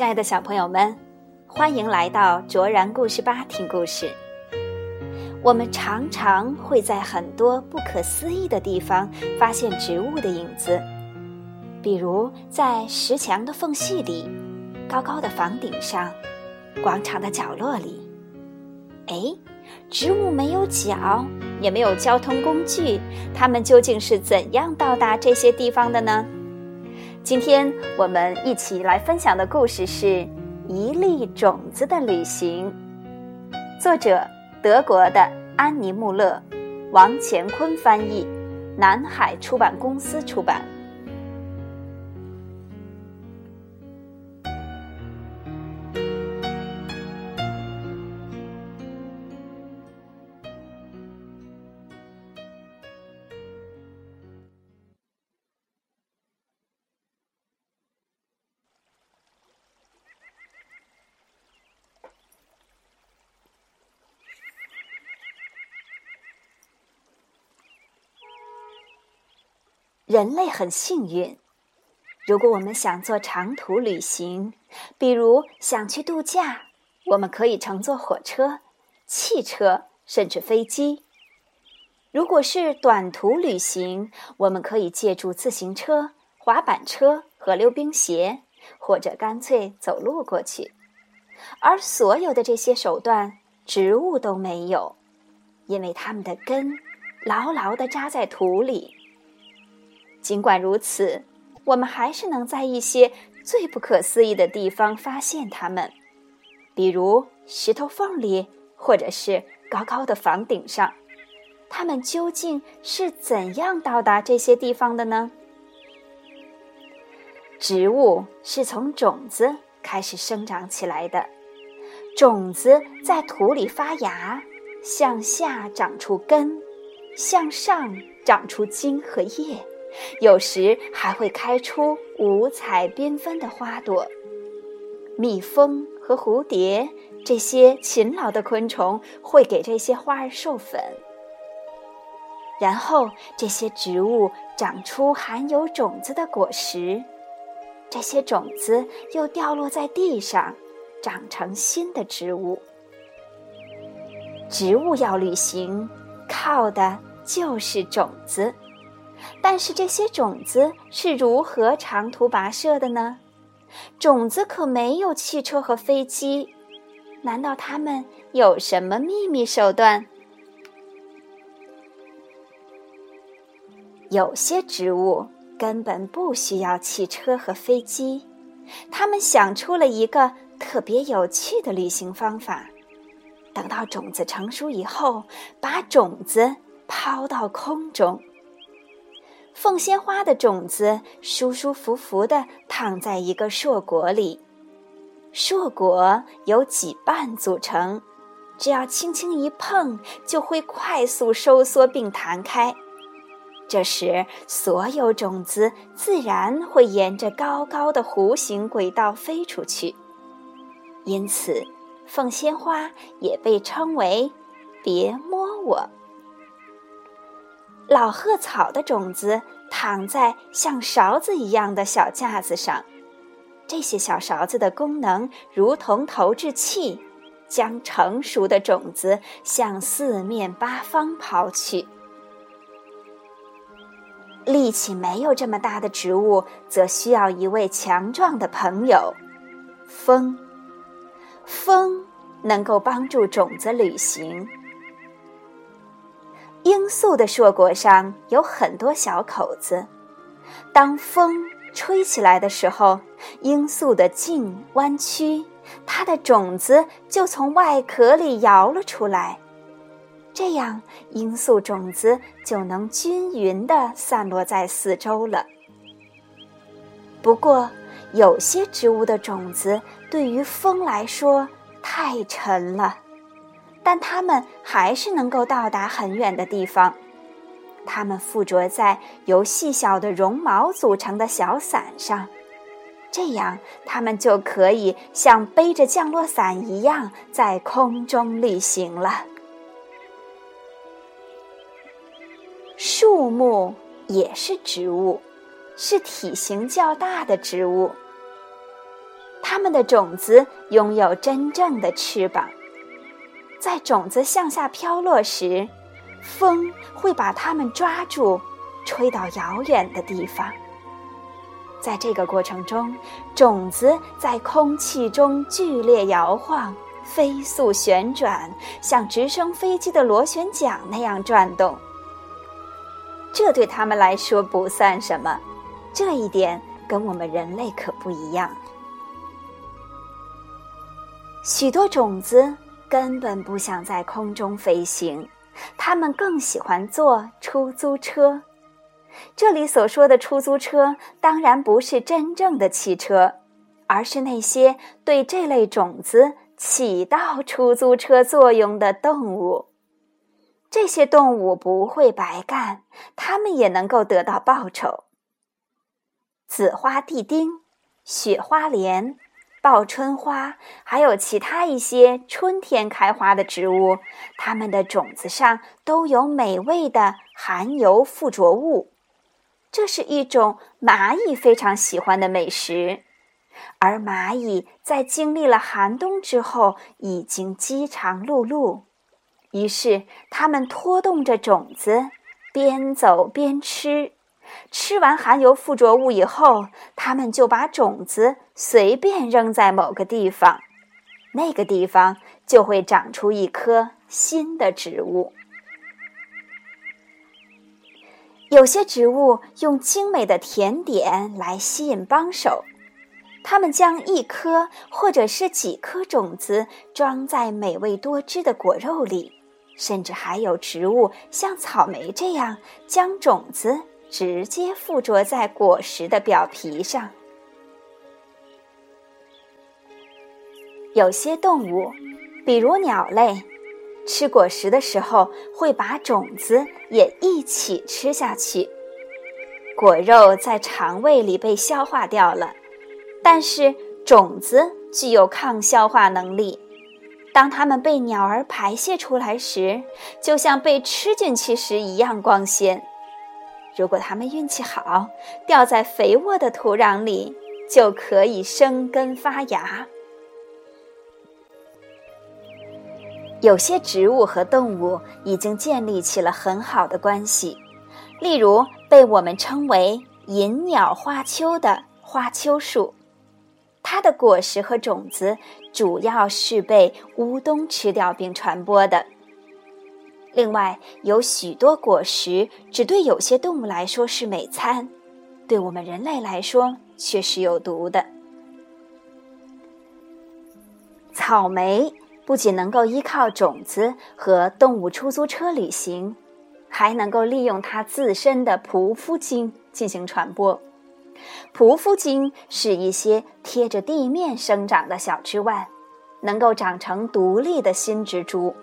亲爱的小朋友们，欢迎来到卓然故事吧听故事。我们常常会在很多不可思议的地方发现植物的影子，比如在石墙的缝隙里、高高的房顶上、广场的角落里。哎，植物没有脚，也没有交通工具，它们究竟是怎样到达这些地方的呢？今天我们一起来分享的故事是《一粒种子的旅行》，作者德国的安妮·穆勒，王乾坤翻译，南海出版公司出版。人类很幸运，如果我们想做长途旅行，比如想去度假，我们可以乘坐火车、汽车，甚至飞机；如果是短途旅行，我们可以借助自行车、滑板车和溜冰鞋，或者干脆走路过去。而所有的这些手段，植物都没有，因为它们的根牢牢地扎在土里。尽管如此，我们还是能在一些最不可思议的地方发现它们，比如石头缝里，或者是高高的房顶上。它们究竟是怎样到达这些地方的呢？植物是从种子开始生长起来的，种子在土里发芽，向下长出根，向上长出茎和叶。有时还会开出五彩缤纷的花朵。蜜蜂和蝴蝶这些勤劳的昆虫会给这些花儿授粉，然后这些植物长出含有种子的果实，这些种子又掉落在地上，长成新的植物。植物要旅行，靠的就是种子。但是这些种子是如何长途跋涉的呢？种子可没有汽车和飞机，难道它们有什么秘密手段？有些植物根本不需要汽车和飞机，它们想出了一个特别有趣的旅行方法：等到种子成熟以后，把种子抛到空中。凤仙花的种子舒舒服服地躺在一个硕果里，硕果由几瓣组成，只要轻轻一碰，就会快速收缩并弹开。这时，所有种子自然会沿着高高的弧形轨道飞出去。因此，凤仙花也被称为“别摸我”。老鹤草的种子躺在像勺子一样的小架子上，这些小勺子的功能如同投掷器，将成熟的种子向四面八方抛去。力气没有这么大的植物，则需要一位强壮的朋友——风。风能够帮助种子旅行。罂粟的硕果上有很多小口子，当风吹起来的时候，罂粟的茎弯曲，它的种子就从外壳里摇了出来，这样罂粟种子就能均匀地散落在四周了。不过，有些植物的种子对于风来说太沉了。但它们还是能够到达很远的地方。它们附着在由细小的绒毛组成的小伞上，这样它们就可以像背着降落伞一样在空中旅行了。树木也是植物，是体型较大的植物。它们的种子拥有真正的翅膀。在种子向下飘落时，风会把它们抓住，吹到遥远的地方。在这个过程中，种子在空气中剧烈摇晃，飞速旋转，像直升飞机的螺旋桨那样转动。这对他们来说不算什么，这一点跟我们人类可不一样。许多种子根本不想在空中飞行，它们更喜欢坐出租车。这里所说的出租车，当然不是真正的汽车，而是那些对这类种子起到出租车作用的动物。这些动物不会白干，它们也能够得到报酬。紫花地丁、雪花莲、报春花，还有其他一些春天开花的植物，它们的种子上都有美味的含油附着物。这是一种蚂蚁非常喜欢的美食，而蚂蚁在经历了寒冬之后，已经饥肠辘辘。于是，它们拖动着种子，边走边吃。吃完含有附着物以后，它们就把种子随便扔在某个地方，那个地方就会长出一棵新的植物。有些植物用精美的甜点来吸引帮手，它们将一颗或者是几颗种子装在美味多汁的果肉里。甚至还有植物像草莓这样，将种子直接附着在果实的表皮上。有些动物，比如鸟类，吃果实的时候会把种子也一起吃下去。果肉在肠胃里被消化掉了，但是种子具有抗消化能力。当它们被鸟儿排泄出来时，就像被吃进去时一样光鲜。如果它们运气好，掉在肥沃的土壤里，就可以生根发芽。有些植物和动物已经建立起了很好的关系，例如被我们称为“银鸟花丘”的花丘树。它的果实和种子主要是被乌冬吃掉并传播的。另外，有许多果实只对有些动物来说是美餐，对我们人类来说却是有毒的。草莓不仅能够依靠种子和动物出租车旅行，还能够利用它自身的匍匐茎进行传播。匍匐茎是一些贴着地面生长的小枝蔓，能够长成独立的新植株。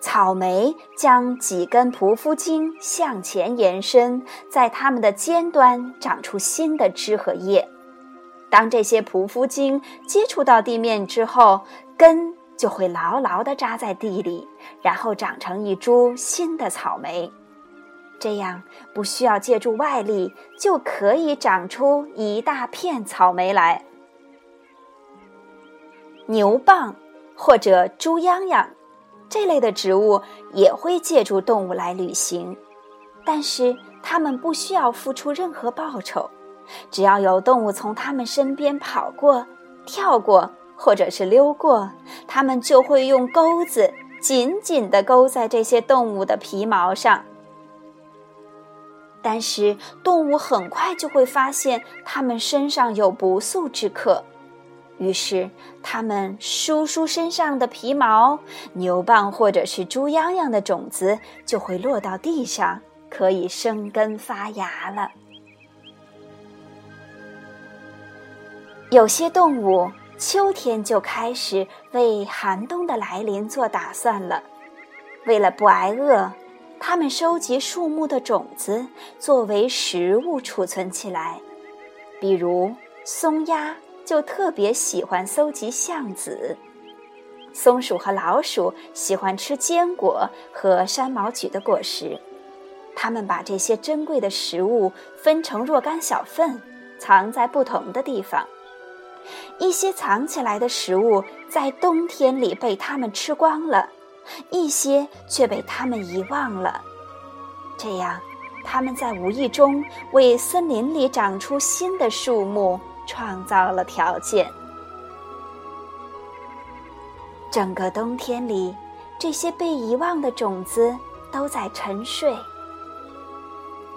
草莓将几根匍匐茎向前延伸，在它们的尖端长出新的枝和叶。当这些匍匐茎接触到地面之后，根就会牢牢地扎在地里，然后长成一株新的草莓。这样不需要借助外力，就可以长出一大片草莓来。牛蒡或者猪秧秧这类的植物也会借助动物来旅行，但是它们不需要付出任何报酬，只要有动物从它们身边跑过、跳过或者是溜过，它们就会用钩子紧紧地勾在这些动物的皮毛上。但是动物很快就会发现它们身上有不速之客，于是它们梳梳身上的皮毛，牛蒡或者是猪秧秧的种子就会落到地上，可以生根发芽了。有些动物秋天就开始为寒冬的来临做打算了，为了不挨饿。它们收集树木的种子作为食物储存起来，比如松鸦就特别喜欢搜集橡子，松鼠和老鼠喜欢吃坚果和山毛榉的果实。它们把这些珍贵的食物分成若干小份，藏在不同的地方。一些藏起来的食物在冬天里被它们吃光了，一些却被它们遗忘了。这样，它们在无意中为森林里长出新的树木创造了条件。整个冬天里，这些被遗忘的种子都在沉睡。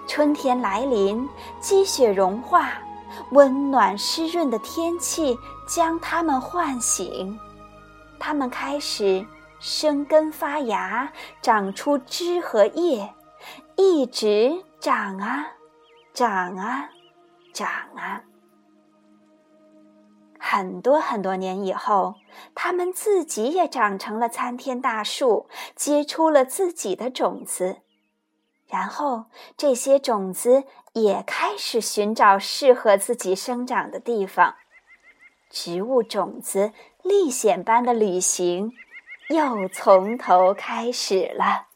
春天来临，积雪融化，温暖湿润的天气将它们唤醒，它们开始生根发芽，长出枝和叶，一直长啊，长啊，长啊。很多很多年以后，它们自己也长成了参天大树，结出了自己的种子。然后，这些种子也开始寻找适合自己生长的地方。植物种子历险般的旅行又从头开始了。